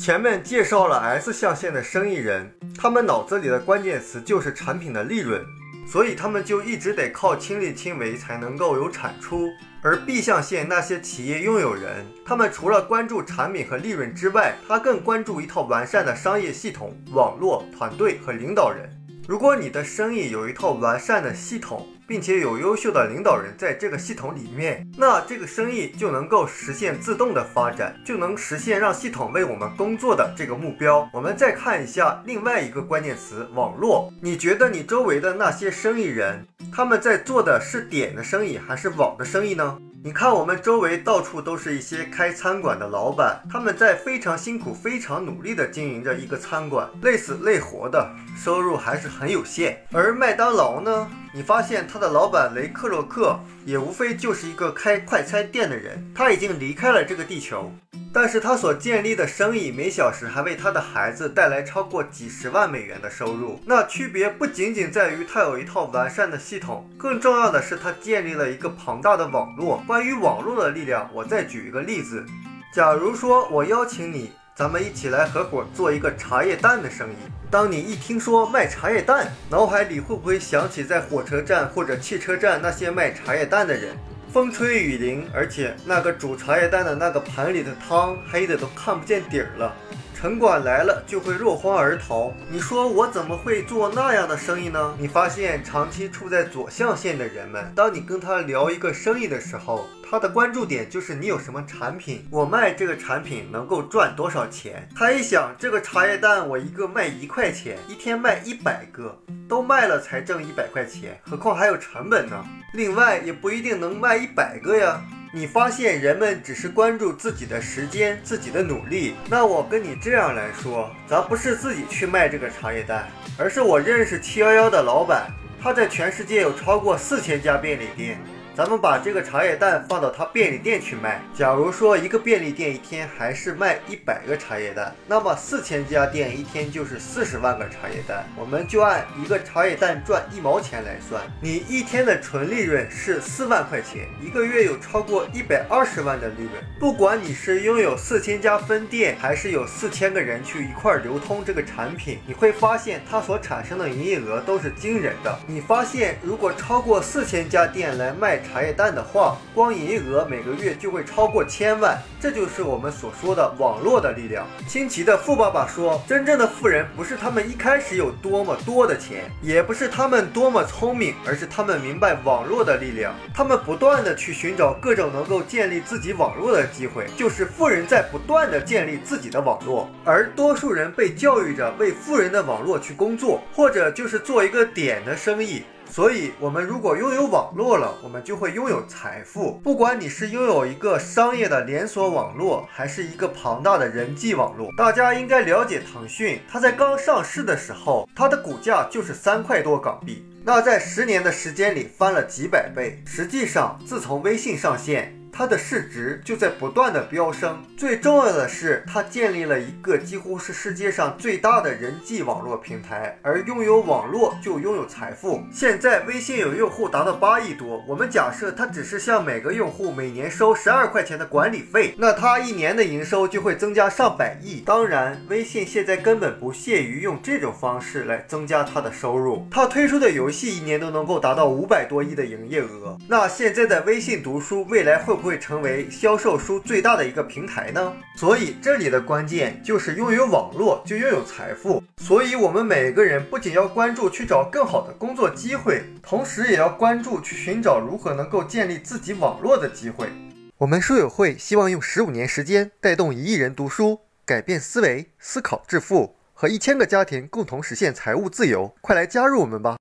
前面介绍了 S 象限的生意人，他们脑子里的关键词就是产品的利润，所以他们就一直得靠亲力亲为才能够有产出。而 B 象限那些企业拥有人，他们除了关注产品和利润之外，他更关注一套完善的商业系统、网络、团队和领导人。如果你的生意有一套完善的系统，并且有优秀的领导人在这个系统里面，那这个生意就能够实现自动的发展，就能实现让系统为我们工作的这个目标。我们再看一下另外一个关键词：网络。你觉得你周围的那些生意人，他们在做的是点的生意还是网的生意呢？你看，我们周围到处都是一些开餐馆的老板，他们在非常辛苦、非常努力地经营着一个餐馆，累死累活的，收入还是很有限。而麦当劳呢，你发现他的老板雷克洛克也无非就是一个开快餐店的人，他已经离开了这个地球。但是他所建立的生意每小时还为他的孩子带来超过几十万美元的收入。那区别不仅仅在于他有一套完善的系统，更重要的是他建立了一个庞大的网络。关于网络的力量，我再举一个例子：假如说我邀请你，咱们一起来合伙做一个茶叶蛋的生意。当你一听说卖茶叶蛋，脑海里会不会想起在火车站或者汽车站那些卖茶叶蛋的人？风吹雨淋，而且那个煮茶叶蛋的那个盘里的汤黑的都看不见底儿了。城管来了就会落荒而逃。你说我怎么会做那样的生意呢？你发现长期处在左象限的人们，当你跟他聊一个生意的时候，他的关注点就是你有什么产品，我卖这个产品能够赚多少钱。他一想，这个茶叶蛋我一个卖一块钱，一天卖一百个，都卖了才挣一百块钱，何况还有成本呢？另外也不一定能卖一百个呀。你发现人们只是关注自己的时间、自己的努力，那我跟你这样来说，咱不是自己去卖这个茶叶蛋，而是我认识七幺幺的老板，他在全世界有超过四千家便利店。咱们把这个茶叶蛋放到他便利店去卖。假如说一个便利店一天还是卖一百个茶叶蛋，那么四千家店一天就是四十万个茶叶蛋。我们就按一个茶叶蛋赚一毛钱来算，你一天的纯利润是四万块钱，一个月有超过一百二十万的利润。不管你是拥有四千家分店，还是有四千个人去一块流通这个产品，你会发现它所产生的营业额都是惊人的。你发现如果超过四千家店来卖，茶茶叶蛋的话，光营业额每个月就会超过千万，这就是我们所说的网络的力量。新奇的富爸爸说，真正的富人不是他们一开始有多么多的钱，也不是他们多么聪明，而是他们明白网络的力量。他们不断的去寻找各种能够建立自己网络的机会，就是富人在不断的建立自己的网络，而多数人被教育着为富人的网络去工作，或者就是做一个点的生意。所以，我们如果拥有网络了，我们就会拥有财富。不管你是拥有一个商业的连锁网络，还是一个庞大的人际网络，大家应该了解腾讯。它在刚上市的时候，它的股价就是三块多港币，那在十年的时间里翻了几百倍。实际上，自从微信上线。它的市值就在不断的飙升，最重要的是，它建立了一个几乎是世界上最大的人际网络平台，而拥有网络就拥有财富。现在微信有用户达到八亿多，我们假设它只是向每个用户每年收十二块钱的管理费，那它一年的营收就会增加上百亿。当然，微信现在根本不屑于用这种方式来增加它的收入，它推出的游戏一年都能够达到五百多亿的营业额。那现在的微信读书未来会不会？会成为销售书最大的一个平台呢，所以这里的关键就是拥有网络就拥有财富。所以，我们每个人不仅要关注去找更好的工作机会，同时也要关注去寻找如何能够建立自己网络的机会。我们书友会希望用十五年时间带动一亿人读书，改变思维，思考致富，和一千个家庭共同实现财务自由。快来加入我们吧！